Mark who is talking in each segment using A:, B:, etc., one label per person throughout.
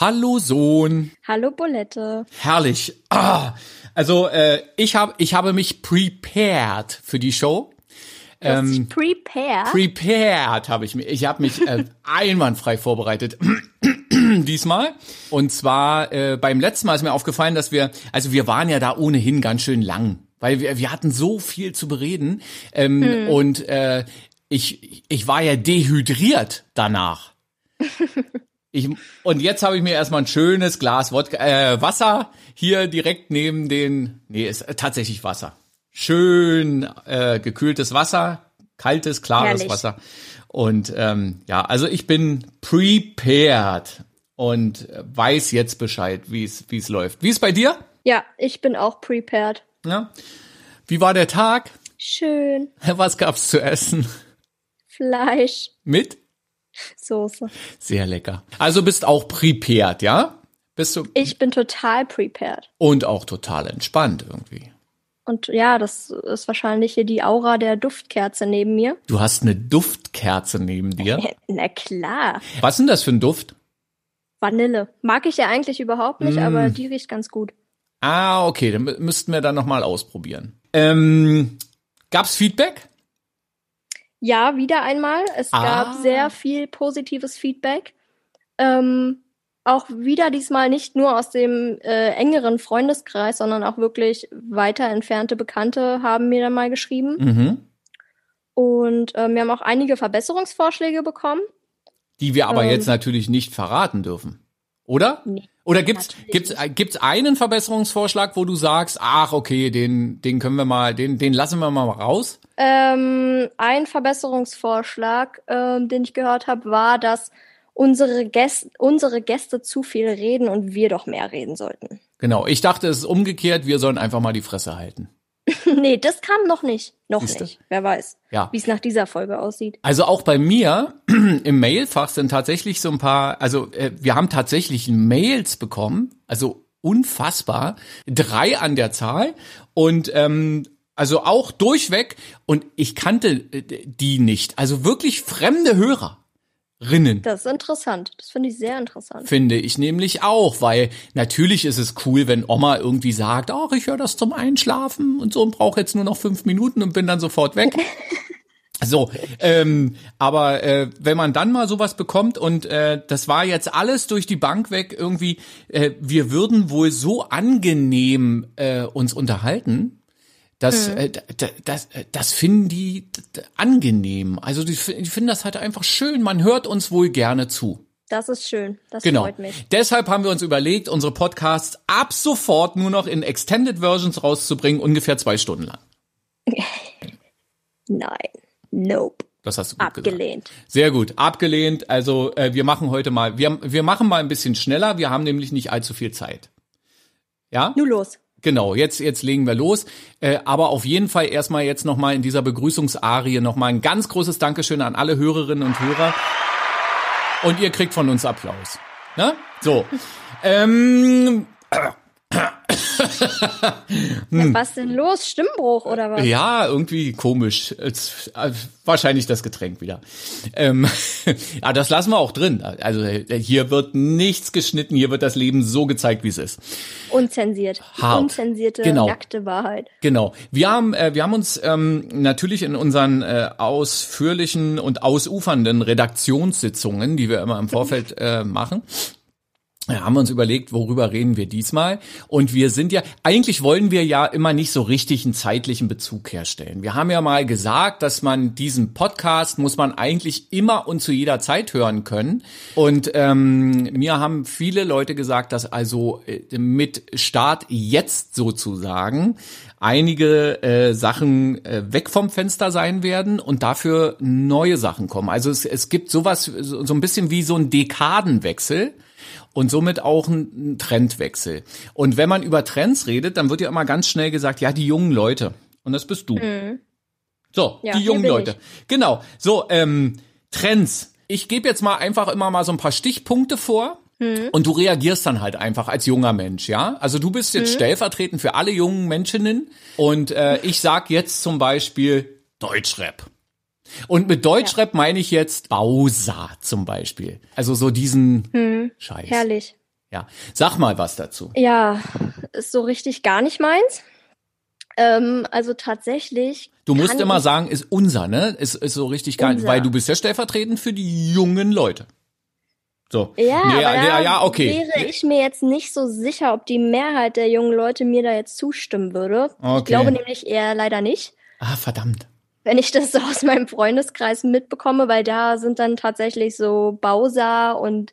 A: Hallo Sohn.
B: Hallo Bolette.
A: Herrlich. Ah, also äh, ich habe ich habe mich prepared für die Show.
B: Ähm, prepared.
A: Prepared habe ich mich. Ich habe mich äh, einwandfrei vorbereitet diesmal. Und zwar äh, beim letzten Mal ist mir aufgefallen, dass wir, also wir waren ja da ohnehin ganz schön lang, weil wir wir hatten so viel zu bereden ähm, hm. und äh, ich ich war ja dehydriert danach. Ich, und jetzt habe ich mir erstmal ein schönes Glas Wodka, äh, Wasser hier direkt neben den, nee, ist tatsächlich Wasser. Schön äh, gekühltes Wasser, kaltes, klares Herrlich. Wasser. Und ähm, ja, also ich bin prepared und weiß jetzt Bescheid, wie es wie es läuft. Wie ist bei dir?
B: Ja, ich bin auch prepared.
A: Ja. Wie war der Tag?
B: Schön.
A: Was gab's zu essen?
B: Fleisch.
A: Mit?
B: Soße.
A: Sehr lecker. Also bist auch prepared, ja? Bist du?
B: Ich bin total prepared.
A: Und auch total entspannt irgendwie.
B: Und ja, das ist wahrscheinlich hier die Aura der Duftkerze neben mir.
A: Du hast eine Duftkerze neben dir?
B: Na klar.
A: Was ist denn das für ein Duft?
B: Vanille. Mag ich ja eigentlich überhaupt nicht, mm. aber die riecht ganz gut.
A: Ah, okay, dann müssten wir dann nochmal ausprobieren. Ähm, gab's Feedback?
B: Ja, wieder einmal. Es ah. gab sehr viel positives Feedback. Ähm, auch wieder diesmal nicht nur aus dem äh, engeren Freundeskreis, sondern auch wirklich weiter entfernte Bekannte haben mir dann mal geschrieben. Mhm. Und äh, wir haben auch einige Verbesserungsvorschläge bekommen.
A: Die wir aber ähm, jetzt natürlich nicht verraten dürfen. Oder? Nee. Oder gibt's gibt's gibt's einen Verbesserungsvorschlag, wo du sagst, ach okay, den den können wir mal, den den lassen wir mal raus?
B: Ähm, ein Verbesserungsvorschlag, ähm, den ich gehört habe, war, dass unsere Gäste unsere Gäste zu viel reden und wir doch mehr reden sollten.
A: Genau, ich dachte, es ist umgekehrt, wir sollen einfach mal die Fresse halten.
B: nee, das kam noch nicht. Noch Siehste? nicht. Wer weiß,
A: ja.
B: wie es nach dieser Folge aussieht.
A: Also auch bei mir im Mailfach sind tatsächlich so ein paar, also äh, wir haben tatsächlich Mails bekommen, also unfassbar, drei an der Zahl und ähm, also auch durchweg und ich kannte äh, die nicht. Also wirklich fremde Hörer. Rinnen.
B: Das ist interessant. Das finde ich sehr interessant.
A: Finde ich nämlich auch, weil natürlich ist es cool, wenn Oma irgendwie sagt, ach, ich höre das zum Einschlafen und so und brauche jetzt nur noch fünf Minuten und bin dann sofort weg. So, ähm, aber äh, wenn man dann mal sowas bekommt und äh, das war jetzt alles durch die Bank weg irgendwie, äh, wir würden wohl so angenehm äh, uns unterhalten, das, mhm. äh, das, das, äh, das finden die angenehm. Also die, die finden das halt einfach schön. Man hört uns wohl gerne zu.
B: Das ist schön. Das
A: genau.
B: freut mich.
A: Deshalb haben wir uns überlegt, unsere Podcasts ab sofort nur noch in Extended Versions rauszubringen, ungefähr zwei Stunden lang.
B: Nein. Nope.
A: Das hast du gut
B: abgelehnt.
A: Gesagt. Sehr gut, abgelehnt. Also äh, wir machen heute mal, wir, wir machen mal ein bisschen schneller. Wir haben nämlich nicht allzu viel Zeit. Ja?
B: Nur los.
A: Genau, jetzt, jetzt legen wir los. Äh, aber auf jeden Fall erstmal jetzt nochmal in dieser Begrüßungsarie nochmal ein ganz großes Dankeschön an alle Hörerinnen und Hörer. Und ihr kriegt von uns Applaus. Ne? So. ähm,
B: hm. ja, was denn los? Stimmbruch oder was?
A: Ja, irgendwie komisch. Äh, wahrscheinlich das Getränk wieder. Ähm, ja, das lassen wir auch drin. Also hier wird nichts geschnitten, hier wird das Leben so gezeigt, wie es ist.
B: Unzensiert.
A: Hart.
B: Unzensierte,
A: genau.
B: nackte Wahrheit.
A: Genau. Wir haben, äh, wir haben uns ähm, natürlich in unseren äh, ausführlichen und ausufernden Redaktionssitzungen, die wir immer im Vorfeld äh, machen, ja, haben wir uns überlegt, worüber reden wir diesmal? Und wir sind ja, eigentlich wollen wir ja immer nicht so richtig einen zeitlichen Bezug herstellen. Wir haben ja mal gesagt, dass man diesen Podcast muss man eigentlich immer und zu jeder Zeit hören können. Und ähm, mir haben viele Leute gesagt, dass also äh, mit Start jetzt sozusagen einige äh, Sachen äh, weg vom Fenster sein werden und dafür neue Sachen kommen. Also es, es gibt sowas, so ein bisschen wie so ein Dekadenwechsel und somit auch ein Trendwechsel. Und wenn man über Trends redet, dann wird ja immer ganz schnell gesagt, ja, die jungen Leute. Und das bist du. Mhm. So, ja, die jungen Leute. Ich. Genau. So, ähm, Trends. Ich gebe jetzt mal einfach immer mal so ein paar Stichpunkte vor. Mhm. Und du reagierst dann halt einfach als junger Mensch, ja? Also du bist jetzt mhm. stellvertretend für alle jungen Menschinnen und äh, ich sag jetzt zum Beispiel Deutschrap. Und mit Deutschrap ja. meine ich jetzt Bausa zum Beispiel. Also so diesen hm, Scheiß.
B: Herrlich.
A: Ja, sag mal was dazu.
B: Ja, ist so richtig gar nicht meins. Ähm, also tatsächlich.
A: Du musst immer sagen, ist unser, ne? Ist, ist so richtig gar nicht, weil du bist ja stellvertretend für die jungen Leute. So.
B: Ja, nee, ja, ja, okay. wäre ich mir jetzt nicht so sicher, ob die Mehrheit der jungen Leute mir da jetzt zustimmen würde. Okay. Ich glaube nämlich eher leider nicht.
A: Ah, verdammt.
B: Wenn ich das so aus meinem Freundeskreis mitbekomme, weil da sind dann tatsächlich so Bowser und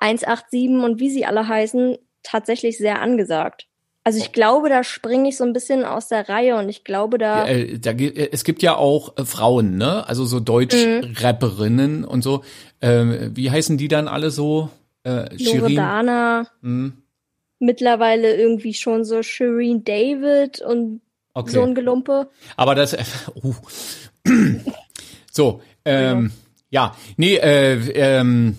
B: 187 und wie sie alle heißen, tatsächlich sehr angesagt. Also ich glaube, da springe ich so ein bisschen aus der Reihe und ich glaube, da.
A: Ja, äh, da äh, es gibt ja auch äh, Frauen, ne? Also so Deutsch-Rapperinnen mhm. und so. Ähm, wie heißen die dann alle so?
B: Äh, Loredana. Mhm. Mittlerweile irgendwie schon so Shireen David und okay. so ein Gelumpe.
A: Aber das. Uh. so, ähm, ja. ja, nee, äh, ähm,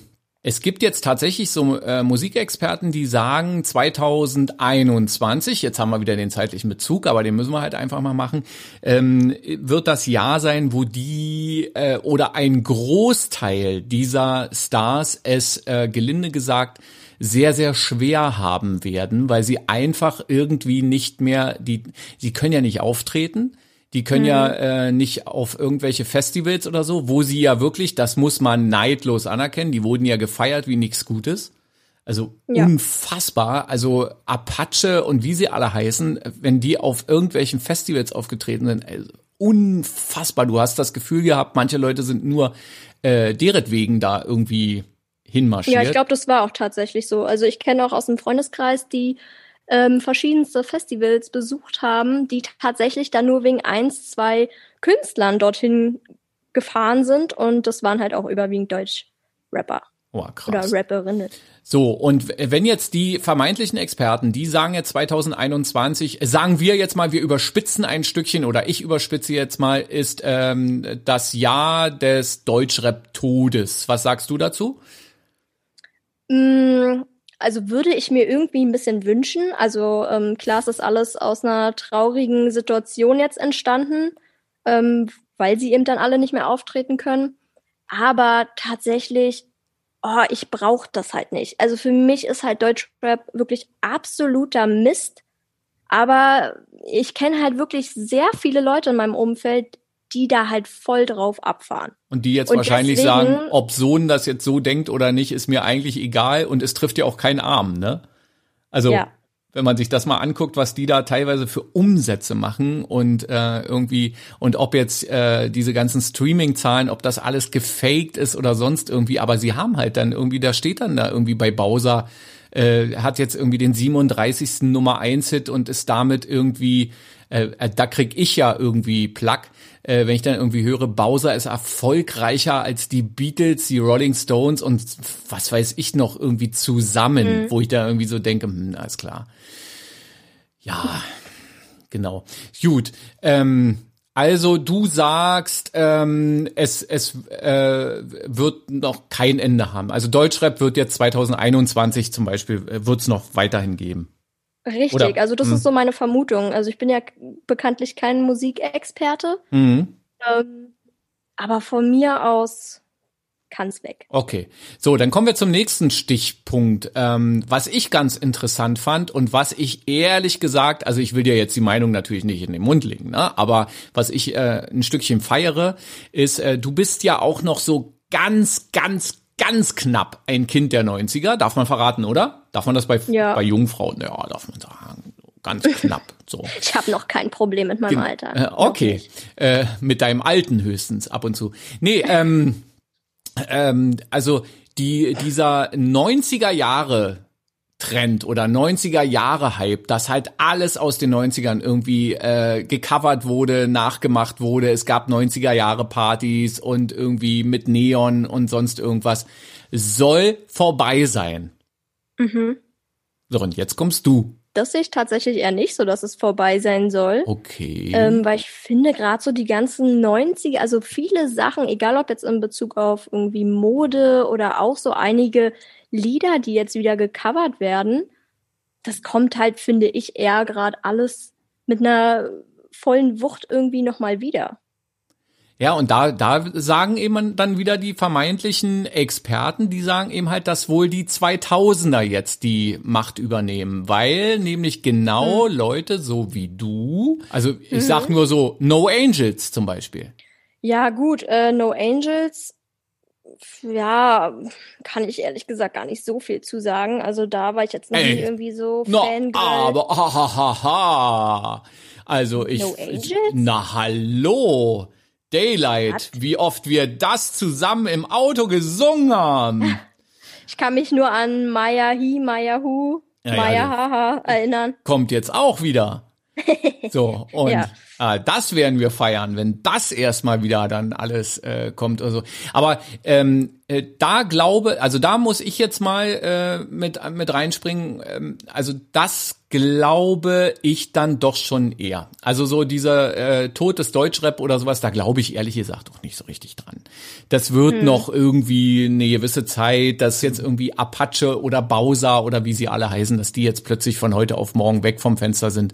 A: es gibt jetzt tatsächlich so äh, Musikexperten, die sagen 2021, jetzt haben wir wieder den zeitlichen Bezug, aber den müssen wir halt einfach mal machen, ähm, wird das Jahr sein, wo die äh, oder ein Großteil dieser Stars es äh, gelinde gesagt sehr, sehr schwer haben werden, weil sie einfach irgendwie nicht mehr, die, sie können ja nicht auftreten die können mhm. ja äh, nicht auf irgendwelche Festivals oder so, wo sie ja wirklich, das muss man neidlos anerkennen, die wurden ja gefeiert wie nichts Gutes. Also ja. unfassbar. Also Apache und wie sie alle heißen, wenn die auf irgendwelchen Festivals aufgetreten sind, also unfassbar. Du hast das Gefühl gehabt, manche Leute sind nur äh, deretwegen da irgendwie hinmarschiert.
B: Ja, ich glaube, das war auch tatsächlich so. Also ich kenne auch aus dem Freundeskreis, die ähm, verschiedenste Festivals besucht haben, die tatsächlich dann nur wegen eins, zwei Künstlern dorthin gefahren sind und das waren halt auch überwiegend Deutsch-Rapper.
A: Oh, krass.
B: Oder Rapperinnen.
A: So, und wenn jetzt die vermeintlichen Experten, die sagen jetzt 2021, sagen wir jetzt mal, wir überspitzen ein Stückchen oder ich überspitze jetzt mal, ist ähm, das Jahr des Deutschrap-Todes. Was sagst du dazu?
B: Mm, also würde ich mir irgendwie ein bisschen wünschen. Also ähm, klar, es ist alles aus einer traurigen Situation jetzt entstanden, ähm, weil sie eben dann alle nicht mehr auftreten können. Aber tatsächlich, oh, ich brauche das halt nicht. Also für mich ist halt Deutschrap wirklich absoluter Mist. Aber ich kenne halt wirklich sehr viele Leute in meinem Umfeld, die da halt voll drauf abfahren.
A: Und die jetzt und wahrscheinlich deswegen, sagen, ob Sohn das jetzt so denkt oder nicht, ist mir eigentlich egal und es trifft ja auch keinen Arm, ne? Also ja. wenn man sich das mal anguckt, was die da teilweise für Umsätze machen und äh, irgendwie und ob jetzt äh, diese ganzen Streaming-Zahlen, ob das alles gefaked ist oder sonst irgendwie, aber sie haben halt dann irgendwie, da steht dann da irgendwie bei Bowser, äh, hat jetzt irgendwie den 37. Nummer 1 Hit und ist damit irgendwie, äh, äh, da krieg ich ja irgendwie Plack äh, wenn ich dann irgendwie höre, Bowser ist erfolgreicher als die Beatles, die Rolling Stones und was weiß ich noch irgendwie zusammen, mhm. wo ich da irgendwie so denke, hm, alles klar. Ja, genau. Gut. Ähm, also du sagst, ähm, es, es äh, wird noch kein Ende haben. Also Deutschrap wird jetzt 2021 zum Beispiel, äh, wird es noch weiterhin geben.
B: Richtig, Oder, also das mh. ist so meine Vermutung. Also ich bin ja bekanntlich kein Musikexperte. Mhm. Ähm, aber von mir aus kann's weg.
A: Okay, so dann kommen wir zum nächsten Stichpunkt, ähm, was ich ganz interessant fand und was ich ehrlich gesagt, also ich will dir jetzt die Meinung natürlich nicht in den Mund legen, ne? aber was ich äh, ein Stückchen feiere, ist, äh, du bist ja auch noch so ganz, ganz, ganz knapp ein Kind der 90er, darf man verraten, oder? Darf man das bei, ja. bei Jungfrauen? Ja, darf man sagen. Ganz knapp. So.
B: Ich habe noch kein Problem mit meinem Gen Alter.
A: Äh, okay. Äh, mit deinem Alten höchstens ab und zu. Nee, ähm, ähm, also die, dieser 90er Jahre Trend oder 90er Jahre Hype, dass halt alles aus den 90ern irgendwie äh, gecovert wurde, nachgemacht wurde. Es gab 90er Jahre Partys und irgendwie mit Neon und sonst irgendwas. Soll vorbei sein. Mhm. So, und jetzt kommst du.
B: Das sehe ich tatsächlich eher nicht so, dass es vorbei sein soll.
A: Okay.
B: Ähm, weil ich finde gerade so die ganzen 90er, also viele Sachen, egal ob jetzt in Bezug auf irgendwie Mode oder auch so einige Lieder, die jetzt wieder gecovert werden, das kommt halt, finde ich, eher gerade alles mit einer vollen Wucht irgendwie nochmal wieder.
A: Ja, und da, da sagen eben dann wieder die vermeintlichen Experten, die sagen eben halt, dass wohl die 2000er jetzt die Macht übernehmen, weil nämlich genau mhm. Leute so wie du, also ich mhm. sag nur so No Angels zum Beispiel.
B: Ja, gut, äh, No Angels, ja, kann ich ehrlich gesagt gar nicht so viel zu sagen. Also da war ich jetzt noch Ey, nie irgendwie so
A: no, Fangirl. Aber, ha, ha, ha, ha. Also ich, no Angels? na hallo. Daylight, wie oft wir das zusammen im Auto gesungen haben.
B: Ich kann mich nur an Maya Hi, Maya Hu, ja, Maya ja, Haha erinnern.
A: Kommt jetzt auch wieder. So, und ja. Äh, das werden wir feiern, wenn das erstmal wieder dann alles äh, kommt oder so. Aber ähm, äh, da glaube, also da muss ich jetzt mal äh, mit, mit reinspringen. Ähm, also das glaube ich dann doch schon eher. Also so dieser äh, Tod des Deutschrap oder sowas, da glaube ich ehrlich gesagt auch nicht so richtig dran. Das wird hm. noch irgendwie eine gewisse Zeit, dass jetzt irgendwie Apache oder Bowser oder wie sie alle heißen, dass die jetzt plötzlich von heute auf morgen weg vom Fenster sind.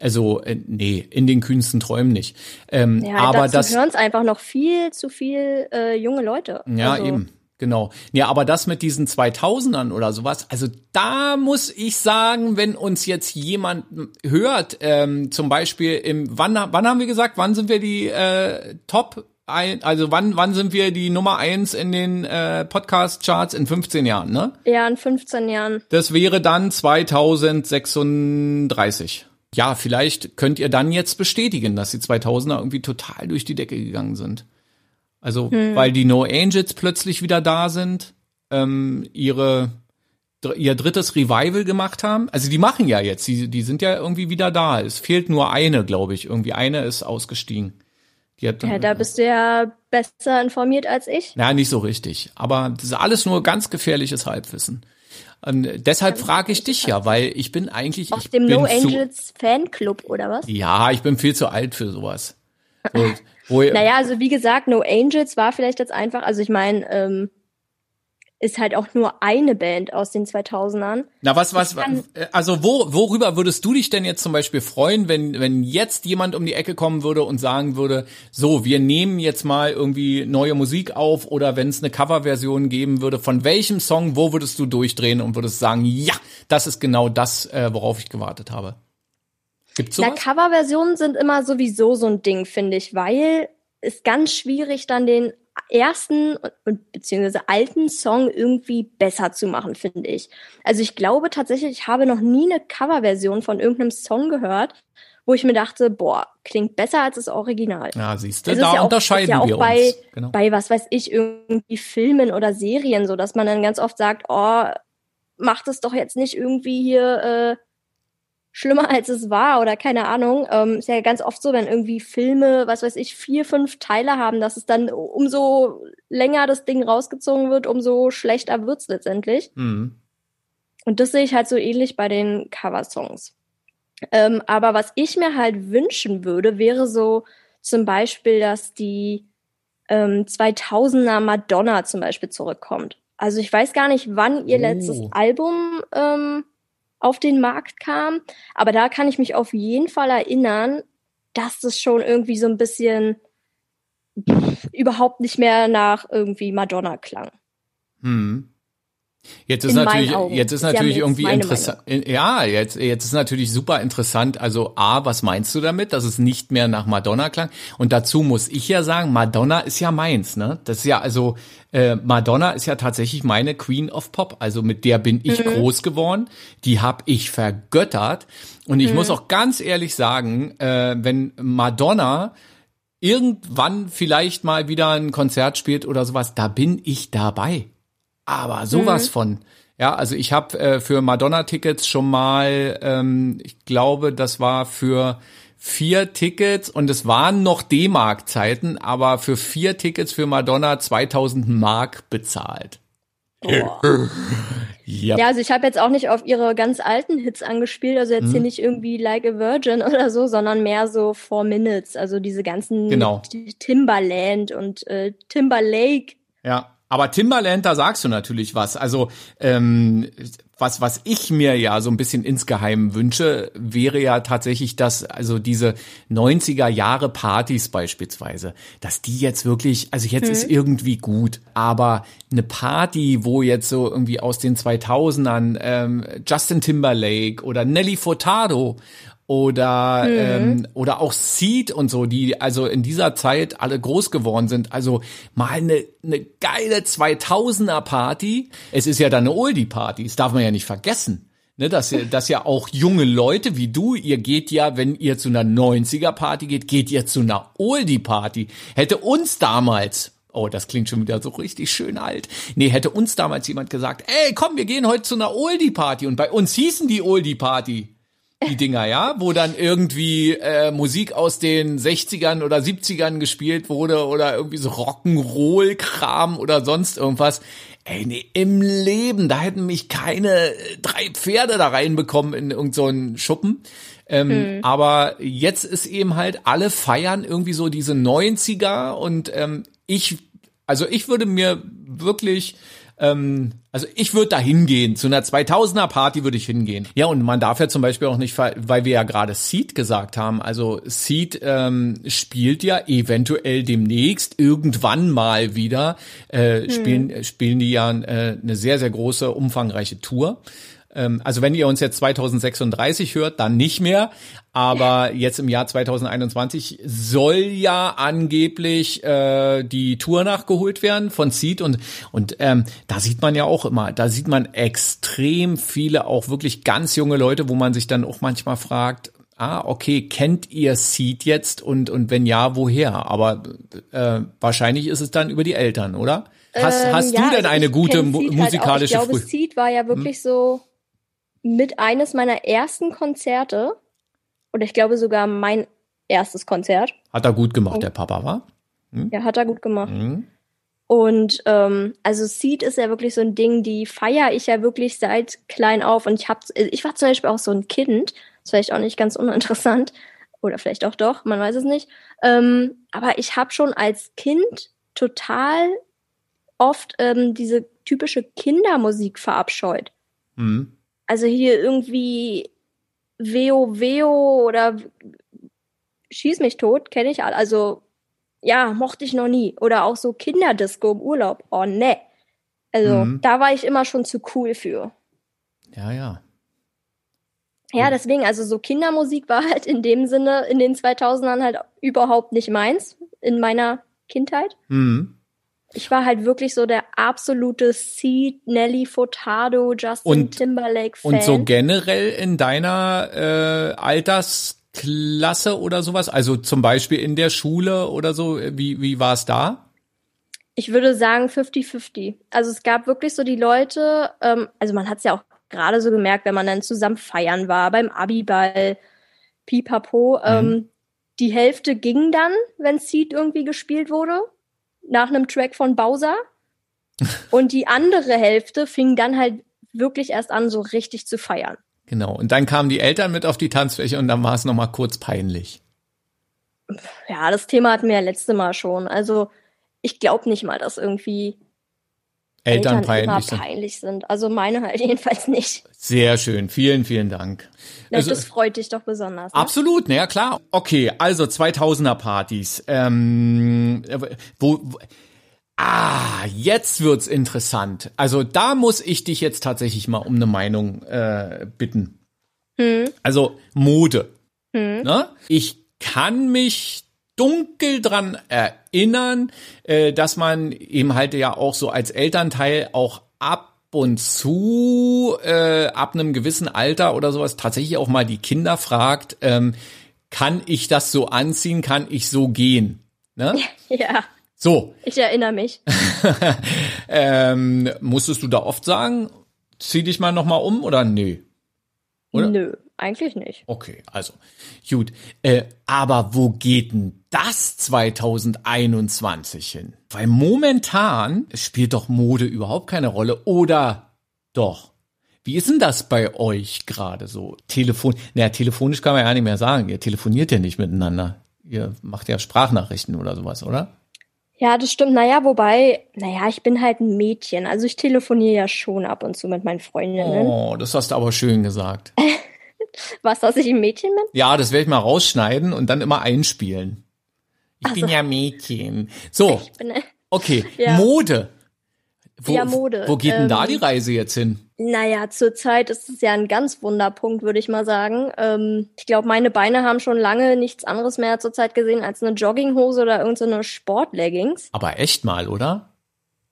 A: Also äh, nee, in den kühnsten Träumen nicht. Ähm, ja, aber das
B: hören es einfach noch viel zu viel äh, junge Leute.
A: Ja, also. eben. Genau. Ja, aber das mit diesen 2000ern oder sowas, also da muss ich sagen, wenn uns jetzt jemand hört, ähm, zum Beispiel im, wann, wann haben wir gesagt, wann sind wir die äh, Top ein, also wann, wann sind wir die Nummer eins in den äh, Podcast-Charts? In 15 Jahren, ne?
B: Ja, in 15 Jahren.
A: Das wäre dann 2036 ja, vielleicht könnt ihr dann jetzt bestätigen, dass die 2000er irgendwie total durch die Decke gegangen sind. Also, hm. weil die No Angels plötzlich wieder da sind, ähm, ihre ihr drittes Revival gemacht haben. Also die machen ja jetzt, die, die sind ja irgendwie wieder da. Es fehlt nur eine, glaube ich. Irgendwie eine ist ausgestiegen.
B: Ja, da bist du ja besser informiert als ich.
A: Ja, nicht so richtig. Aber das ist alles nur ganz gefährliches Halbwissen. Und deshalb frage ich dich ja, weil ich bin eigentlich.
B: Aus dem No Angels Fanclub oder was?
A: Ja, ich bin viel zu alt für sowas.
B: So, wo, naja, also wie gesagt, No Angels war vielleicht jetzt einfach, also ich meine, ähm, ist halt auch nur eine Band aus den 2000ern.
A: Na, was, was, also wo, worüber würdest du dich denn jetzt zum Beispiel freuen, wenn, wenn jetzt jemand um die Ecke kommen würde und sagen würde, so, wir nehmen jetzt mal irgendwie neue Musik auf oder wenn es eine Coverversion geben würde, von welchem Song, wo würdest du durchdrehen und würdest sagen, ja, das ist genau das, äh, worauf ich gewartet habe?
B: Gibt's sowas? Na, Coverversionen sind immer sowieso so ein Ding, finde ich, weil es ganz schwierig dann den ersten und beziehungsweise alten Song irgendwie besser zu machen, finde ich. Also ich glaube tatsächlich, ich habe noch nie eine Coverversion von irgendeinem Song gehört, wo ich mir dachte, boah, klingt besser als das Original.
A: Ja, siehst du, da ja unterscheiden auch, ja auch wir
B: bei,
A: uns.
B: Genau. Bei was weiß ich, irgendwie Filmen oder Serien, so dass man dann ganz oft sagt, oh, macht es doch jetzt nicht irgendwie hier äh, schlimmer als es war oder keine Ahnung. Ähm, ist ja ganz oft so, wenn irgendwie Filme, was weiß ich, vier, fünf Teile haben, dass es dann umso länger das Ding rausgezogen wird, umso schlechter wird's letztendlich. Mhm. Und das sehe ich halt so ähnlich bei den Coversongs. Ähm, aber was ich mir halt wünschen würde, wäre so zum Beispiel, dass die ähm, 2000er Madonna zum Beispiel zurückkommt. Also ich weiß gar nicht, wann ihr oh. letztes Album ähm, auf den Markt kam. Aber da kann ich mich auf jeden Fall erinnern, dass das schon irgendwie so ein bisschen pff, überhaupt nicht mehr nach irgendwie Madonna klang.
A: Hm. Jetzt ist in natürlich, jetzt ist natürlich irgendwie interessant. Ja, jetzt, jetzt ist natürlich super interessant. Also A, was meinst du damit, dass es nicht mehr nach Madonna klang? Und dazu muss ich ja sagen, Madonna ist ja meins, ne? Das ist ja also äh, Madonna ist ja tatsächlich meine Queen of Pop. Also mit der bin ich mhm. groß geworden. Die hab ich vergöttert. Und ich mhm. muss auch ganz ehrlich sagen, äh, wenn Madonna irgendwann vielleicht mal wieder ein Konzert spielt oder sowas, da bin ich dabei. Aber sowas mhm. von. Ja, also ich habe äh, für Madonna-Tickets schon mal, ähm, ich glaube, das war für vier Tickets und es waren noch D-Mark-Zeiten, aber für vier Tickets für Madonna 2000 Mark bezahlt.
B: Oh. ja. ja, also ich habe jetzt auch nicht auf ihre ganz alten Hits angespielt, also jetzt hm. hier nicht irgendwie Like a Virgin oder so, sondern mehr so Four Minutes, also diese ganzen
A: genau.
B: Timberland und äh, Timberlake
A: ja. Aber Timbaland, da sagst du natürlich was. Also ähm, was, was ich mir ja so ein bisschen insgeheim wünsche, wäre ja tatsächlich, dass also diese 90er Jahre Partys beispielsweise, dass die jetzt wirklich, also jetzt hm. ist mhm. irgendwie gut, aber eine Party, wo jetzt so irgendwie aus den 2000ern ähm, Justin Timberlake oder Nelly Furtado oder mhm. ähm, oder auch Seed und so, die also in dieser Zeit alle groß geworden sind. Also mal eine eine geile 2000er Party. Es ist ja dann eine Oldie Party, das darf man ja nicht vergessen. Ne, dass, dass ja auch junge Leute wie du, ihr geht ja, wenn ihr zu einer 90er Party geht, geht ihr zu einer Oldie Party. Hätte uns damals Oh, das klingt schon wieder so richtig schön alt. Nee, hätte uns damals jemand gesagt, ey, komm, wir gehen heute zu einer Oldie-Party. Und bei uns hießen die Oldie-Party die Dinger, ja, wo dann irgendwie äh, Musik aus den 60ern oder 70ern gespielt wurde oder irgendwie so Rock'n'Roll-Kram oder sonst irgendwas. Ey, nee, im Leben, da hätten mich keine äh, drei Pferde da reinbekommen in irgendeinen so Schuppen. Ähm, hm. Aber jetzt ist eben halt, alle feiern irgendwie so diese 90er und ähm, ich, also ich würde mir wirklich ähm, also ich würde da hingehen. Zu einer 2000er Party würde ich hingehen. Ja, und man darf ja zum Beispiel auch nicht, weil wir ja gerade Seed gesagt haben. Also Seed ähm, spielt ja eventuell demnächst irgendwann mal wieder. Äh, hm. spielen, spielen die ja äh, eine sehr, sehr große, umfangreiche Tour. Ähm, also wenn ihr uns jetzt 2036 hört, dann nicht mehr. Aber jetzt im Jahr 2021 soll ja angeblich äh, die Tour nachgeholt werden von Seed und und ähm, da sieht man ja auch immer, da sieht man extrem viele auch wirklich ganz junge Leute, wo man sich dann auch manchmal fragt, ah okay, kennt ihr Seed jetzt und und wenn ja, woher? Aber äh, wahrscheinlich ist es dann über die Eltern, oder? Hast, hast ähm, ja, du denn eine gute mu halt musikalische
B: halt Ich glaube, Seed war ja wirklich hm? so mit eines meiner ersten Konzerte oder ich glaube sogar mein erstes Konzert.
A: Hat er gut gemacht, der Papa, war?
B: Hm? Ja, hat er gut gemacht. Hm. Und ähm, also Seed ist ja wirklich so ein Ding, die feiere ich ja wirklich seit klein auf. Und ich hab, ich war zum Beispiel auch so ein Kind, ist vielleicht auch nicht ganz uninteressant, oder vielleicht auch doch, man weiß es nicht. Ähm, aber ich habe schon als Kind total oft ähm, diese typische Kindermusik verabscheut. Mhm. Also hier irgendwie Veo Veo oder Schieß mich tot, kenne ich alle. Also ja, mochte ich noch nie. Oder auch so Kinderdisco im Urlaub. Oh ne. Also mhm. da war ich immer schon zu cool für.
A: Ja, ja.
B: Ja, deswegen, also so Kindermusik war halt in dem Sinne in den 2000ern halt überhaupt nicht meins in meiner Kindheit. Mhm ich war halt wirklich so der absolute Seed, Nelly Furtado, Justin und, Timberlake Fan.
A: Und so generell in deiner äh, Altersklasse oder sowas, also zum Beispiel in der Schule oder so, wie, wie war es da?
B: Ich würde sagen 50-50. Also es gab wirklich so die Leute, ähm, also man hat es ja auch gerade so gemerkt, wenn man dann zusammen feiern war, beim Abiball, pipapo, mhm. ähm, die Hälfte ging dann, wenn Seed irgendwie gespielt wurde nach einem Track von Bowser. Und die andere Hälfte fing dann halt wirklich erst an, so richtig zu feiern.
A: Genau. Und dann kamen die Eltern mit auf die Tanzfläche und dann war es nochmal kurz peinlich.
B: Ja, das Thema hatten wir ja letzte Mal schon. Also ich glaube nicht mal, dass irgendwie Eltern, Eltern peinlich, sind. peinlich sind. Also meine halt jedenfalls nicht.
A: Sehr schön. Vielen, vielen Dank.
B: Ja, also, das freut dich doch besonders.
A: Ne? Absolut, na ja klar. Okay, also 2000er Partys. Ähm, wo, wo Ah, jetzt wird's interessant. Also da muss ich dich jetzt tatsächlich mal um eine Meinung äh, bitten. Hm. Also Mode. Hm. Ne? Ich kann mich dunkel dran erinnern, äh, dass man eben halt ja auch so als Elternteil auch ab und zu äh, ab einem gewissen Alter oder sowas tatsächlich auch mal die Kinder fragt, ähm, kann ich das so anziehen, kann ich so gehen? Ne?
B: Ja.
A: So.
B: Ich erinnere mich.
A: ähm, musstest du da oft sagen, zieh dich mal noch mal um oder nö?
B: Oder? Nö, eigentlich nicht.
A: Okay, also gut. Äh, aber wo geht denn das 2021 hin? Weil momentan spielt doch Mode überhaupt keine Rolle. Oder doch? Wie ist denn das bei euch gerade so? Telefon, naja, telefonisch kann man ja nicht mehr sagen. Ihr telefoniert ja nicht miteinander. Ihr macht ja Sprachnachrichten oder sowas, oder?
B: Ja, das stimmt. Naja, wobei, naja, ich bin halt ein Mädchen. Also ich telefoniere ja schon ab und zu mit meinen Freundinnen.
A: Oh, das hast du aber schön gesagt.
B: Was, dass ich ein Mädchen bin?
A: Ja, das werde ich mal rausschneiden und dann immer einspielen. Ich
B: Ach
A: bin
B: so.
A: ja Mädchen. So,
B: bin, äh,
A: okay.
B: Ja.
A: Mode. Wo,
B: Ja, Mode.
A: Wo geht denn da
B: Ähm,
A: die Reise jetzt hin?
B: naja, zurzeit ist es ja ein ganz Wunderpunkt, würde ich mal sagen. Ähm, ich glaube, meine Beine haben schon lange nichts anderes mehr zurzeit gesehen als eine Jogginghose oder irgendeine Sportleggings.
A: Aber echt mal, oder?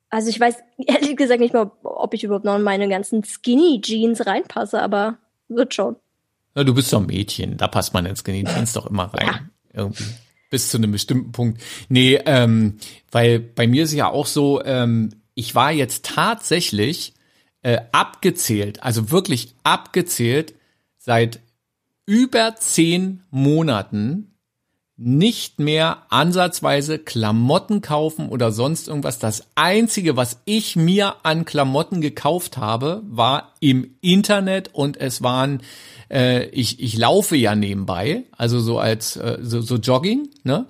B: Also ich weiß ehrlich gesagt nicht mal, ob ich überhaupt noch in meine ganzen Skinny Jeans reinpasse, aber wird schon.
A: Ja, du bist doch ein Mädchen, da passt man in Skinny Jeans doch immer rein. Irgendwie. Bis zu einem bestimmten Punkt. Nee, ähm, weil bei mir ist es ja auch so, ähm, ich war jetzt tatsächlich äh, abgezählt, also wirklich abgezählt, seit über zehn Monaten nicht mehr ansatzweise Klamotten kaufen oder sonst irgendwas. Das einzige, was ich mir an Klamotten gekauft habe, war im Internet und es waren, äh, ich, ich laufe ja nebenbei, also so als äh, so, so Jogging, ne?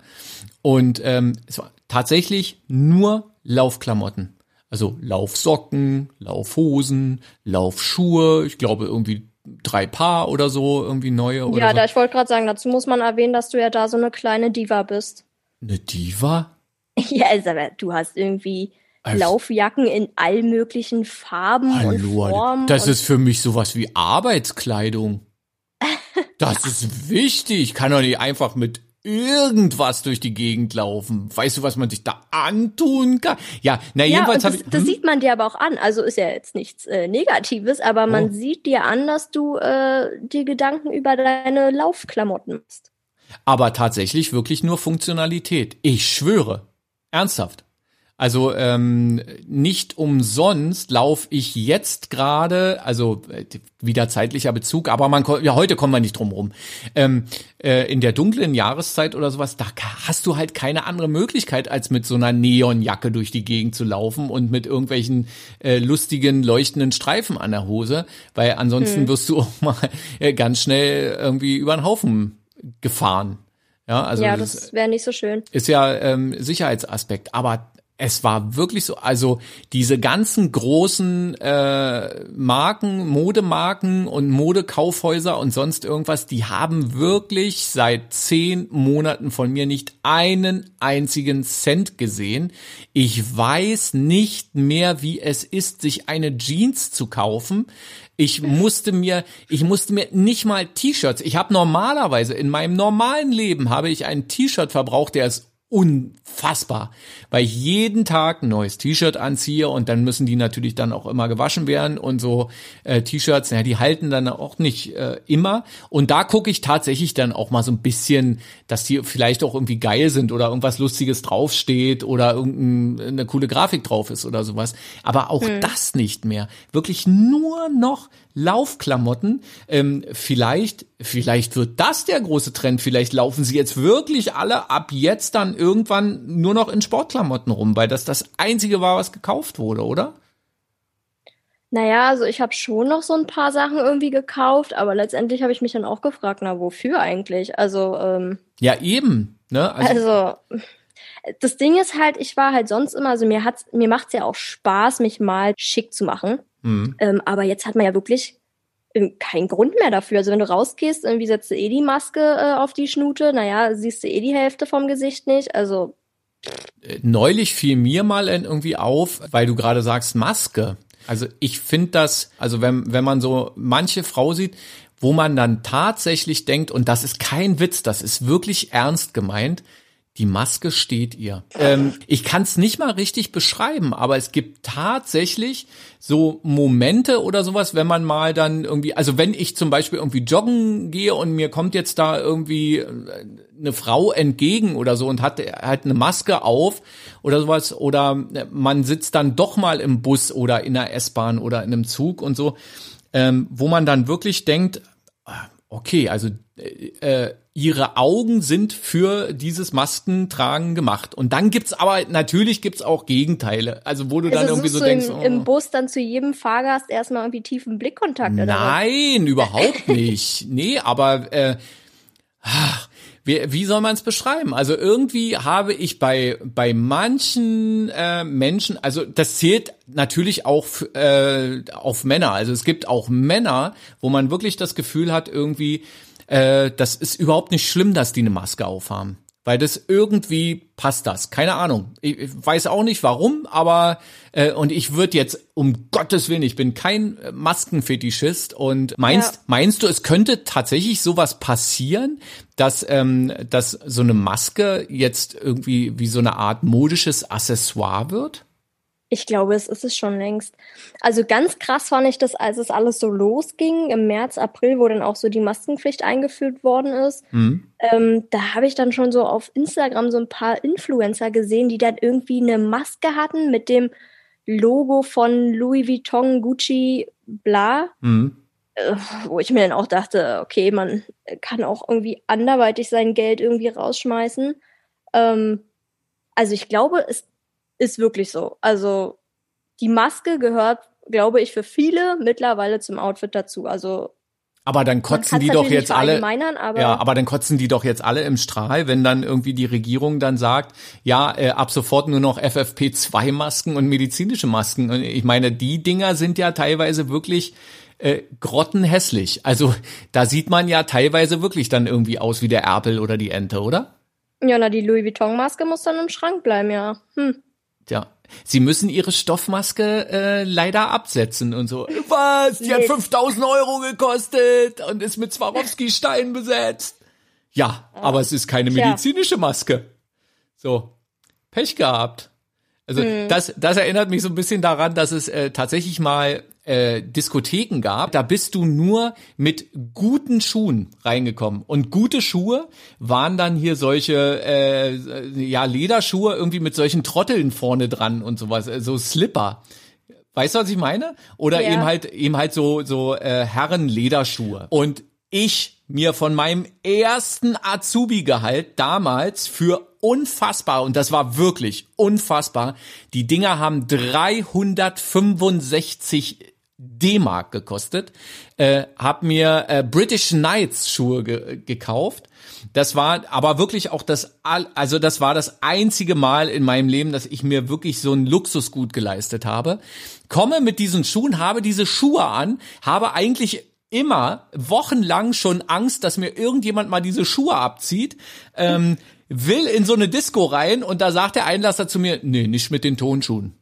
A: Und ähm, es war tatsächlich nur Laufklamotten. Also Laufsocken, Laufhosen, Laufschuhe, ich glaube irgendwie drei Paar oder so, irgendwie neue oder
B: ja,
A: so.
B: da ich wollte gerade sagen, dazu muss man erwähnen, dass du ja da so eine kleine Diva bist.
A: Eine Diva?
B: Ja, also, aber du hast irgendwie
A: Also-
B: Laufjacken in all möglichen Farben und
A: Hallo,
B: Formen.
A: das
B: und
A: ist für mich sowas wie Arbeitskleidung. Das ist wichtig. Ich kann doch nicht einfach mit irgendwas durch die Gegend laufen. Weißt du, was man sich da antun kann? Ja, na
B: ja,
A: jedenfalls habe
B: das,
A: ich.
B: das
A: hm?
B: sieht man dir aber auch an. Also ist ja jetzt nichts äh, Negatives, aber man
A: Oh.
B: sieht dir an, dass du äh, dir Gedanken über deine Laufklamotten machst.
A: aber tatsächlich wirklich nur Funktionalität. Ich schwöre. Ernsthaft. Also ähm, nicht umsonst laufe ich jetzt gerade, also äh, wieder zeitlicher Bezug, aber man ja heute kommen wir nicht drum rum. Ähm, äh, in der dunklen Jahreszeit oder sowas, da hast du halt keine andere Möglichkeit, als mit so einer Neonjacke durch die Gegend zu laufen und mit irgendwelchen äh, lustigen leuchtenden Streifen an der Hose, weil ansonsten wirst du auch mal äh, ganz schnell irgendwie über den Haufen gefahren. Ja, also
B: ja,
A: das
B: das wäre nicht so schön.
A: ist ja ähm, Sicherheitsaspekt, aber es war wirklich so, also diese ganzen großen äh, Marken, Modemarken und Modekaufhäuser und sonst irgendwas, die haben wirklich seit zehn Monaten von mir nicht einen einzigen Cent gesehen. Ich weiß nicht mehr, wie es ist, sich eine Jeans zu kaufen. Ich musste mir, ich musste mir nicht mal T-Shirts. Ich habe normalerweise in meinem normalen Leben habe ich ein T-Shirt verbraucht, der ist unfassbar, weil ich jeden Tag ein neues T-Shirt anziehe und dann müssen die natürlich dann auch immer gewaschen werden und so äh, T-Shirts, ja, die halten dann auch nicht äh, immer. Und da gucke ich tatsächlich dann auch mal so ein bisschen, dass die vielleicht auch irgendwie geil sind oder irgendwas lustiges draufsteht oder irgendeine coole Grafik drauf ist oder sowas, aber auch das nicht mehr, wirklich nur noch Laufklamotten. Ähm, vielleicht, vielleicht wird das der große Trend. Vielleicht laufen sie jetzt wirklich alle ab jetzt dann irgendwann nur noch in Sportklamotten rum, weil das das einzige war, was gekauft wurde, oder?
B: Naja, also ich habe schon noch so ein paar Sachen irgendwie gekauft, aber letztendlich habe ich mich dann auch gefragt, na wofür eigentlich? Also, ähm,
A: Ja, eben. Ne? Also,
B: also das Ding ist halt, ich war halt sonst immer, also mir hat's, mir macht's ja auch Spaß, mich mal schick zu machen.
A: hm.
B: Ähm, aber jetzt hat man ja wirklich keinen Grund mehr dafür. Also wenn du rausgehst, irgendwie setzt du eh die Maske äh, auf die Schnute, naja, siehst du eh die Hälfte vom Gesicht nicht. Also
A: neulich fiel mir mal irgendwie auf, weil du gerade sagst Maske. Also ich finde das, also wenn, wenn man so manche Frau sieht, wo man dann tatsächlich denkt, und das ist kein Witz, das ist wirklich ernst gemeint, die Maske steht ihr. Ähm, ich kann es nicht mal richtig beschreiben, aber es gibt tatsächlich so Momente oder sowas, wenn man mal dann irgendwie, also wenn ich zum Beispiel irgendwie joggen gehe und mir kommt jetzt da irgendwie äh, eine Frau entgegen oder so und hat halt eine Maske auf oder sowas oder man sitzt dann doch mal im Bus oder in der S-Bahn oder in einem Zug und so, ähm, wo man dann wirklich denkt, ah, okay, also äh, äh, ihre Augen sind für dieses Maskentragen gemacht. Und dann gibt's aber, natürlich gibt's auch Gegenteile. Also wo du dann
B: also
A: irgendwie so denkst,
B: im,
A: oh,
B: im Bus dann zu jedem Fahrgast erstmal irgendwie tiefen Blickkontakt oder was?
A: Nein, überhaupt nicht. Nee, aber äh, ach, wie, wie soll man es beschreiben? Also irgendwie habe ich bei bei manchen äh, Menschen, also das zählt natürlich auch äh, auf Männer. Also es gibt auch Männer, wo man wirklich das Gefühl hat, irgendwie, äh, das ist überhaupt nicht schlimm, dass die eine Maske aufhaben. Weil das irgendwie passt das. Keine Ahnung. Ich, ich weiß auch nicht warum, aber äh, und ich würde jetzt, um Gottes Willen, ich bin kein Maskenfetischist und meinst, ja. meinst du, es könnte tatsächlich sowas passieren, dass, ähm, dass so eine Maske jetzt irgendwie wie so eine Art modisches Accessoire wird?
B: Ich glaube, es ist es schon längst. Also ganz krass fand ich das, als es alles so losging, im März, April, wo dann auch so die Maskenpflicht eingeführt worden ist. Mhm. Ähm, da habe ich dann schon so auf Instagram so ein paar Influencer gesehen, die dann irgendwie eine Maske hatten mit dem Logo von Louis Vuitton, Gucci, bla. Mhm. Äh, wo ich mir dann auch dachte, okay, man kann auch irgendwie anderweitig sein Geld irgendwie rausschmeißen. Ähm, also ich glaube, es ist wirklich so. Also die Maske gehört, glaube ich, für viele mittlerweile zum Outfit dazu. Also
A: aber dann kotzen die doch jetzt alle. Aber ja, aber dann kotzen die doch jetzt alle im Strahl, wenn dann irgendwie die Regierung dann sagt, ja, äh, ab sofort nur noch FFP2-Masken und medizinische Masken. Und ich meine, die Dinger sind ja teilweise wirklich äh, grottenhässlich. Also da sieht man ja teilweise wirklich dann irgendwie aus wie der Erpel oder die Ente, oder?
B: Ja, na, die Louis Vuitton-Maske muss dann im Schrank bleiben, ja. Hm.
A: Ja. Sie müssen ihre Stoffmaske äh, leider absetzen und so. Was? Die hat 5000 Euro gekostet und ist mit Swarovski-Stein besetzt. Ja, ah. aber es ist keine medizinische Maske. So, Pech gehabt. Also hm. das, das erinnert mich so ein bisschen daran, dass es äh, tatsächlich mal äh, Diskotheken gab, da bist du nur mit guten Schuhen reingekommen. Und gute Schuhe waren dann hier solche, äh, ja, Lederschuhe irgendwie mit solchen Trotteln vorne dran und sowas, äh, so Slipper. Weißt du, was ich meine? Oder ja. eben halt, eben halt so, so äh, Herrenlederschuhe. Und ich mir von meinem ersten Azubi-Gehalt damals für unfassbar, und das war wirklich unfassbar, die Dinger haben 365 D-Mark gekostet, äh, habe mir äh, British Knights Schuhe ge gekauft. Das war aber wirklich auch das, also das war das einzige Mal in meinem Leben, dass ich mir wirklich so ein Luxusgut geleistet habe. Komme mit diesen Schuhen, habe diese Schuhe an, habe eigentlich immer wochenlang schon Angst, dass mir irgendjemand mal diese Schuhe abzieht. Ähm, will in so eine Disco rein und da sagt der Einlasser zu mir, nee, nicht mit den Tonschuhen.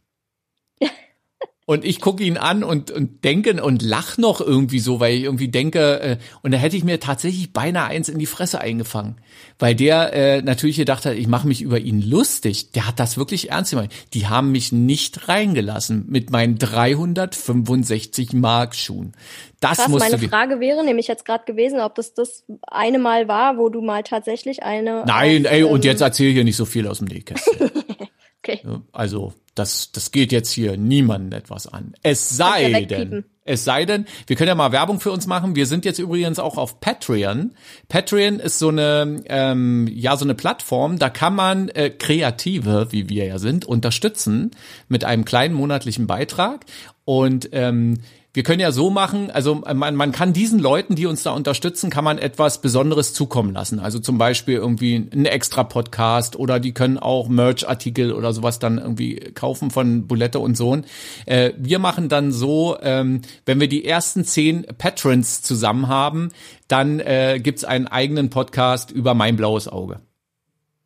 A: Und ich gucke ihn an und, und denke und lach noch irgendwie so, weil ich irgendwie denke, äh, und da hätte ich mir tatsächlich beinahe eins in die Fresse eingefangen. Weil der äh, natürlich gedacht hat, ich mache mich über ihn lustig. Der hat das wirklich ernst gemeint. Die haben mich nicht reingelassen mit meinen 365 Mark Schuhen. Das Krass,
B: meine Frage wäre nämlich jetzt gerade gewesen, ob das das eine Mal war, wo du mal tatsächlich eine.
A: Nein, auf, ey, und ähm, jetzt erzähl hier nicht so viel aus dem Nähkästchen. okay. Also das, das geht jetzt hier niemandem etwas an. Es sei denn, es sei denn, wir können ja mal Werbung für uns machen. Wir sind jetzt übrigens auch auf Patreon. Patreon ist so eine, ähm, ja, so eine Plattform, da kann man äh, Kreative, wie wir ja sind, unterstützen mit einem kleinen monatlichen Beitrag. Und ähm, wir können ja so machen, also man, man kann diesen Leuten, die uns da unterstützen, kann man etwas Besonderes zukommen lassen. Also zum Beispiel irgendwie ein extra Podcast oder die können auch Merch-Artikel oder sowas dann irgendwie kaufen von Bulette und Sohn. Äh, wir machen dann so, ähm, wenn wir die ersten zehn Patrons zusammen haben, dann äh, gibt's einen eigenen Podcast über mein blaues Auge.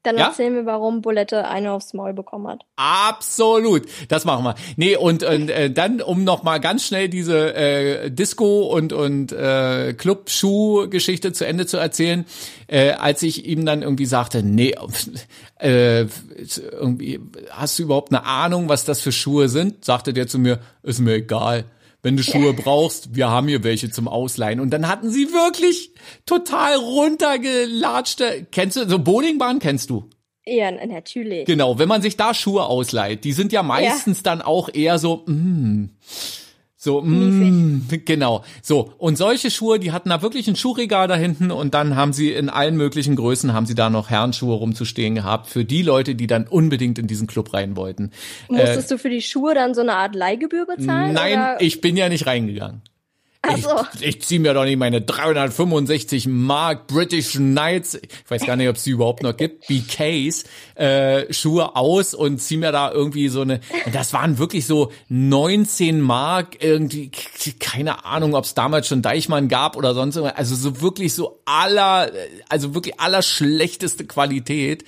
B: Dann ja? erzählen wir, warum Bulette eine aufs Maul bekommen hat.
A: Absolut, das machen wir. Nee, und, und äh, dann, um noch mal ganz schnell diese äh, Disco- und, und äh, Club-Schuh-Geschichte zu Ende zu erzählen, äh, als ich ihm dann irgendwie sagte, nee, äh, irgendwie, hast du überhaupt eine Ahnung, was das für Schuhe sind? Sagte der zu mir, ist mir egal wenn du Schuhe brauchst, wir haben hier welche zum Ausleihen. Und dann hatten sie wirklich total runtergelatschte, kennst du, so Bowlingbahn kennst du?
B: Ja, natürlich.
A: Genau, wenn man sich da Schuhe ausleiht, die sind ja meistens ja. dann auch eher so, mm, so, mm, genau. So, und solche Schuhe, die hatten da wirklich ein Schuhregal da hinten und dann haben sie in allen möglichen Größen, haben sie da noch Herrenschuhe rumzustehen gehabt für die Leute, die dann unbedingt in diesen Club rein wollten.
B: Musstest äh, du für die Schuhe dann so eine Art Leihgebühr bezahlen?
A: Nein, oder? ich bin ja nicht reingegangen. Ich, ich ziehe mir doch nicht meine 365 Mark British Knights, ich weiß gar nicht, ob es die überhaupt noch gibt, BKs, äh, Schuhe aus und ziehe mir da irgendwie so eine, das waren wirklich so 19 Mark, irgendwie, keine Ahnung, ob es damals schon Deichmann gab oder sonst irgendwas, also so wirklich so aller, also wirklich aller schlechteste Qualität.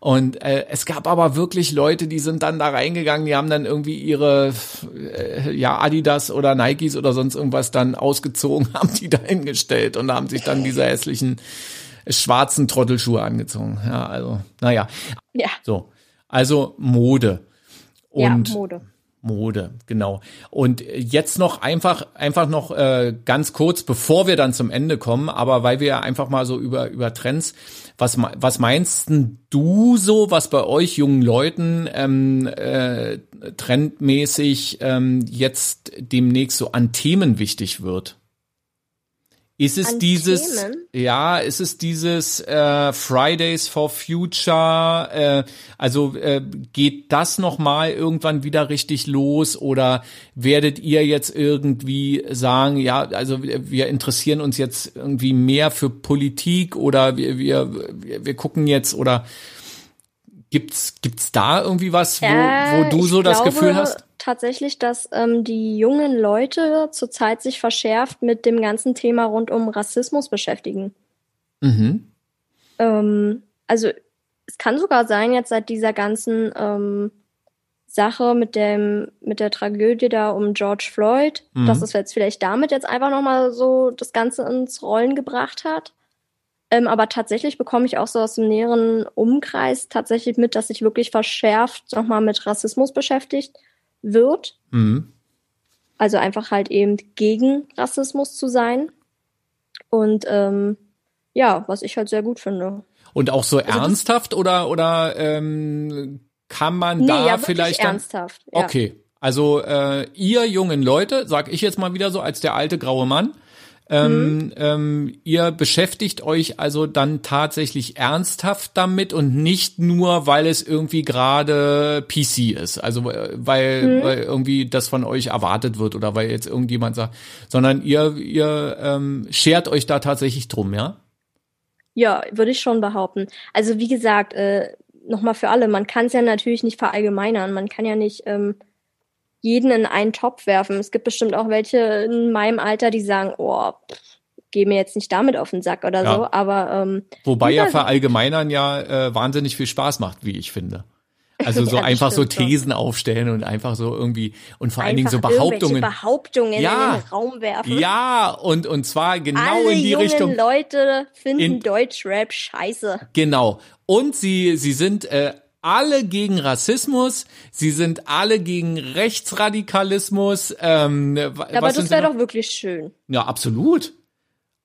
A: Und äh, es gab aber wirklich Leute, die sind dann da reingegangen, die haben dann irgendwie ihre äh, ja Adidas oder Nikes oder sonst irgendwas dann ausgezogen, haben die da hingestellt und haben sich dann diese hässlichen schwarzen Trottelschuhe angezogen. Ja, also naja. Ja. So, also Mode. Und ja, Mode. Mode, genau. Und jetzt noch einfach, einfach noch äh, ganz kurz, bevor wir dann zum Ende kommen, aber weil wir einfach mal so über über Trends, was was meinst du so, was bei euch jungen Leuten ähm, äh, trendmäßig ähm, jetzt demnächst so an Themen wichtig wird? Ist es dieses, Themen? ja, ist es dieses äh, Fridays for Future? Äh, also äh, geht das noch mal irgendwann wieder richtig los oder werdet ihr jetzt irgendwie sagen, ja, also wir, interessieren uns jetzt irgendwie mehr für Politik oder wir wir wir gucken jetzt oder gibt's gibt's da irgendwie was, wo, wo du so das glaube, Gefühl hast?
B: Tatsächlich, dass ähm, die jungen Leute zurzeit sich verschärft mit dem ganzen Thema rund um Rassismus beschäftigen. Mhm. Ähm, also es kann sogar sein, jetzt seit dieser ganzen ähm, Sache mit dem mit der Tragödie da um George Floyd, mhm. dass es jetzt vielleicht damit jetzt einfach noch mal so das Ganze ins Rollen gebracht hat. Ähm, aber tatsächlich bekomme ich auch so aus dem näheren Umkreis tatsächlich mit, dass sich wirklich verschärft nochmal mit Rassismus beschäftigt wird. Mhm. Also einfach halt eben gegen Rassismus zu sein. Und ähm, ja, was ich halt sehr gut finde.
A: Und auch so also ernsthaft oder oder ähm, kann man nee, da ja, vielleicht dann,
B: ernsthaft. Ja.
A: Okay, also äh, ihr jungen Leute, sag ich jetzt mal wieder so als der alte graue Mann, ähm, mhm. ähm, ihr beschäftigt euch also dann tatsächlich ernsthaft damit und nicht nur, weil es irgendwie gerade PC ist, also äh, weil, mhm. weil irgendwie das von euch erwartet wird oder weil jetzt irgendjemand sagt, sondern ihr ihr ähm, schert euch da tatsächlich drum, ja?
B: Ja, würde ich schon behaupten. Also wie gesagt, äh, nochmal für alle, man kann es ja natürlich nicht verallgemeinern, man kann ja nicht ähm, jeden in einen Topf werfen. Es gibt bestimmt auch welche in meinem Alter, die sagen, oh, geh mir jetzt nicht damit auf den Sack oder ja. so, aber ähm,
A: wobei ja verallgemeinern ja äh, wahnsinnig viel Spaß macht, wie ich finde. Also so ja, einfach so Thesen doch. aufstellen und einfach so irgendwie und vor einfach allen Dingen so Behauptungen.
B: Behauptungen ja, in den Raum werfen.
A: Ja, und und zwar genau
B: Alle
A: in die
B: jungen
A: Richtung.
B: Leute finden Deutschrap scheiße.
A: Genau. Und sie sie sind äh, alle gegen Rassismus, sie sind alle gegen Rechtsradikalismus. Ähm,
B: ja, aber das wäre doch wirklich schön.
A: Ja, absolut.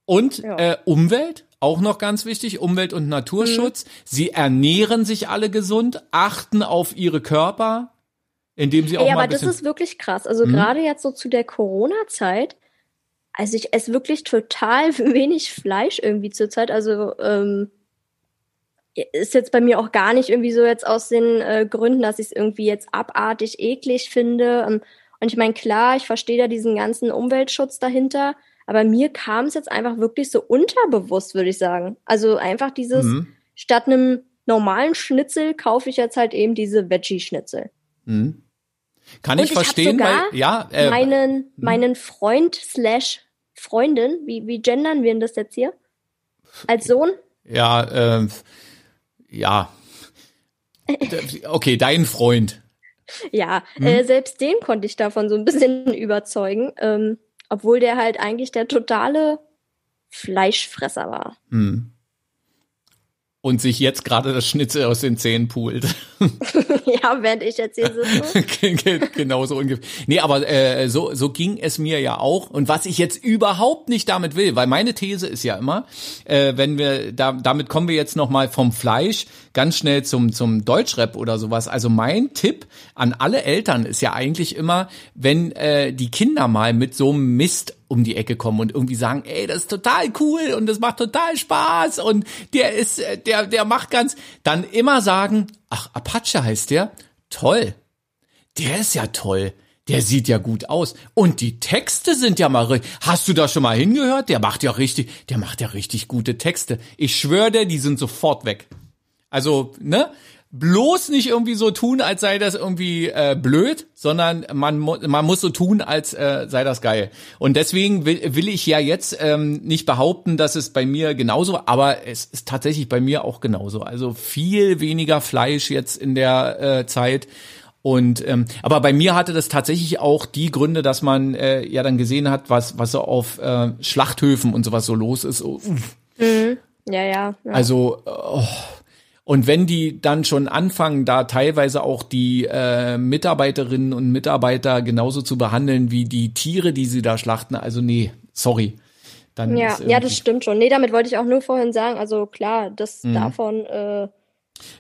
A: Und ja. Äh, Umwelt, auch noch ganz wichtig, Umwelt- und Naturschutz. Mhm. Sie ernähren sich alle gesund, achten auf ihre Körper, indem sie auch mal.
B: Aber das ist wirklich krass. Also mhm. gerade jetzt so zu der Corona-Zeit, also ich esse wirklich total wenig Fleisch irgendwie zurzeit. Also ähm, ist jetzt bei mir auch gar nicht irgendwie so jetzt aus den äh, Gründen, dass ich es irgendwie jetzt abartig eklig finde. Ähm, und ich meine, klar, ich verstehe da diesen ganzen Umweltschutz dahinter, aber mir kam es jetzt einfach wirklich so unterbewusst, würde ich sagen. Also einfach dieses, mhm. statt einem normalen Schnitzel kaufe ich jetzt halt eben diese Veggie-Schnitzel. Mhm.
A: Kann ich, ich verstehen, weil, ja,
B: äh, meinen, mhm. meinen Freund slash Freundin, wie, wie gendern wir denn das jetzt hier? Als Sohn?
A: Ja, äh, ja. Okay, dein Freund.
B: Ja, hm? äh, selbst den konnte ich davon so ein bisschen überzeugen, ähm, obwohl der halt eigentlich der totale Fleischfresser war. Hm
A: und sich jetzt gerade das Schnitzel aus den Zähnen poolt.
B: ja, während ich jetzt hier sitze.
A: genau so ungefähr. Nee, aber äh, so, so ging es mir ja auch. Und was ich jetzt überhaupt nicht damit will, weil meine These ist ja immer, äh, wenn wir, da, damit kommen wir jetzt nochmal vom Fleisch ganz schnell zum, zum Deutschrap oder sowas. Also mein Tipp an alle Eltern ist ja eigentlich immer, wenn äh, die Kinder mal mit so einem Mist um die Ecke kommen und irgendwie sagen, ey, das ist total cool und das macht total Spaß und der ist, äh, der, der macht ganz, dann immer sagen, ach, Apache heißt der? Toll. Der ist ja toll. der sieht ja gut aus. Und die Texte sind ja mal, hast du da schon mal hingehört? Der macht ja richtig, der macht ja richtig gute Texte. Ich schwöre dir, die sind sofort weg. Also, ne? Bloß nicht irgendwie so tun, als sei das irgendwie äh, blöd, sondern man, man muss so tun, als äh, sei das geil. Und deswegen will, will ich ja jetzt ähm, nicht behaupten, dass es bei mir genauso, aber es ist tatsächlich bei mir auch genauso. Also viel weniger Fleisch jetzt in der äh, Zeit. Und ähm, aber bei mir hatte das tatsächlich auch die Gründe, dass man äh, ja dann gesehen hat, was was so auf äh, Schlachthöfen und sowas so los ist. Oh,
B: mhm. ja, ja, ja.
A: Also oh, und wenn die dann schon anfangen, da teilweise auch die äh, Mitarbeiterinnen und Mitarbeiter genauso zu behandeln wie die Tiere, die sie da schlachten, also nee, sorry.
B: Dann ja, ja, das stimmt schon. Nee, damit wollte ich auch nur vorhin sagen, also klar, das mhm. davon äh,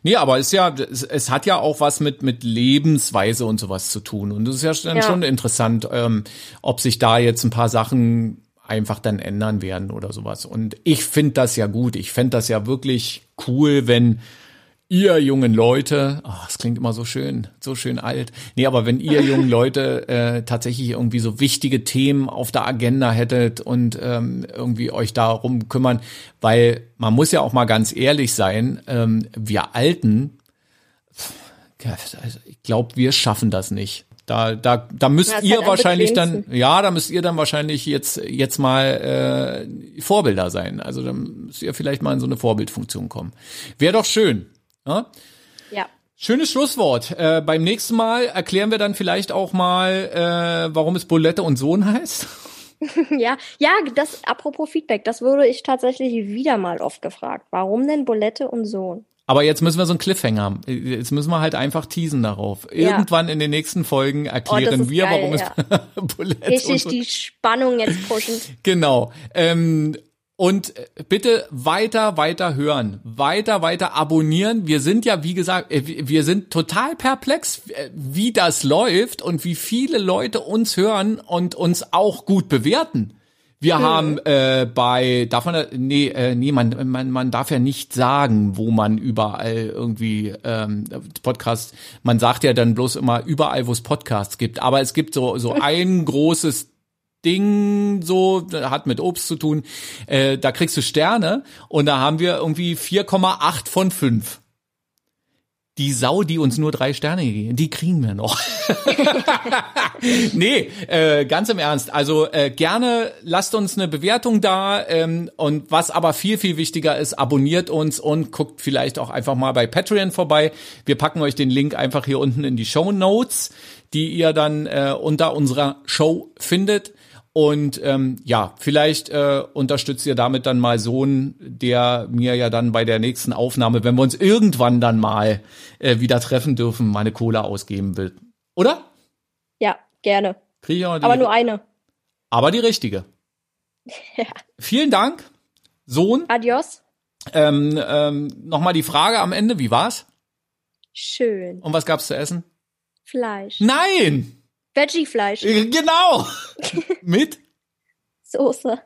A: Nee, aber ist ja, es, es, hat ja auch was mit, mit Lebensweise und sowas zu tun. Und das ist ja, dann ja. schon interessant, ähm, ob sich da jetzt ein paar Sachen einfach dann ändern werden oder sowas. Und ich finde das ja gut. Ich fände das ja wirklich cool, wenn ihr jungen Leute, oh, das klingt immer so schön, so schön alt. Nee, aber wenn ihr jungen Leute äh, tatsächlich irgendwie so wichtige Themen auf der Agenda hättet und ähm, irgendwie euch darum kümmern, weil man muss ja auch mal ganz ehrlich sein, ähm, wir Alten, also ich glaube, wir schaffen das nicht. Da, da, da müsst ja, ihr halt wahrscheinlich dann, ja, da müsst ihr dann wahrscheinlich jetzt, jetzt mal äh, Vorbilder sein. Also dann müsst ihr vielleicht mal in so eine Vorbildfunktion kommen. Wäre doch schön. Ja?
B: ja.
A: Schönes Schlusswort. Äh, beim nächsten Mal erklären wir dann vielleicht auch mal, äh, warum es Bulette und Sohn heißt.
B: ja, ja, das apropos Feedback, das wurde ich tatsächlich wieder mal oft gefragt. Warum denn Bulette und Sohn?
A: Aber jetzt müssen wir so einen Cliffhanger haben. Jetzt müssen wir halt einfach teasen darauf. Irgendwann ja. in den nächsten Folgen erklären oh, wir, geil, warum ja.
B: es Bulette Richtig so. die Spannung jetzt pushen.
A: Genau. Ähm, und bitte weiter, weiter hören, weiter, weiter abonnieren. Wir sind ja, wie gesagt, äh, wir sind total perplex, äh, wie das läuft und wie viele Leute uns hören und uns auch gut bewerten. Wir hm. haben äh, bei, darf man, nee, äh, nee, man, man, man darf ja nicht sagen, wo man überall irgendwie ähm, Podcast, man sagt ja dann bloß immer überall, wo es Podcasts gibt, aber es gibt so, so ein großes Ding, so, hat mit Obst zu tun, äh, da kriegst du Sterne und da haben wir irgendwie 4,8 von 5 die Sau, die uns nur drei Sterne geben, die kriegen wir noch. nee, äh, ganz im Ernst. Also äh, gerne lasst uns eine Bewertung da ähm, und was aber viel, viel wichtiger ist, abonniert uns und guckt vielleicht auch einfach mal bei Patreon vorbei. Wir packen euch den Link einfach hier unten in die Show Notes, die ihr dann äh, unter unserer Show findet. Und ähm, ja, vielleicht äh, unterstützt ihr damit dann mal Sohn, der mir ja dann bei der nächsten Aufnahme, wenn wir uns irgendwann dann mal äh, wieder treffen dürfen, meine Cola ausgeben will. Oder?
B: Ja, gerne.
A: Krieg ich auch
B: die, Aber nur eine.
A: Aber die richtige. ja. Vielen Dank, Sohn.
B: Adios.
A: Ähm, ähm, Nochmal die Frage am Ende, wie war's?
B: Schön.
A: Und was gab's zu essen?
B: Fleisch.
A: Nein!
B: Veggie-Fleisch.
A: Äh, genau. Mit
B: Soße.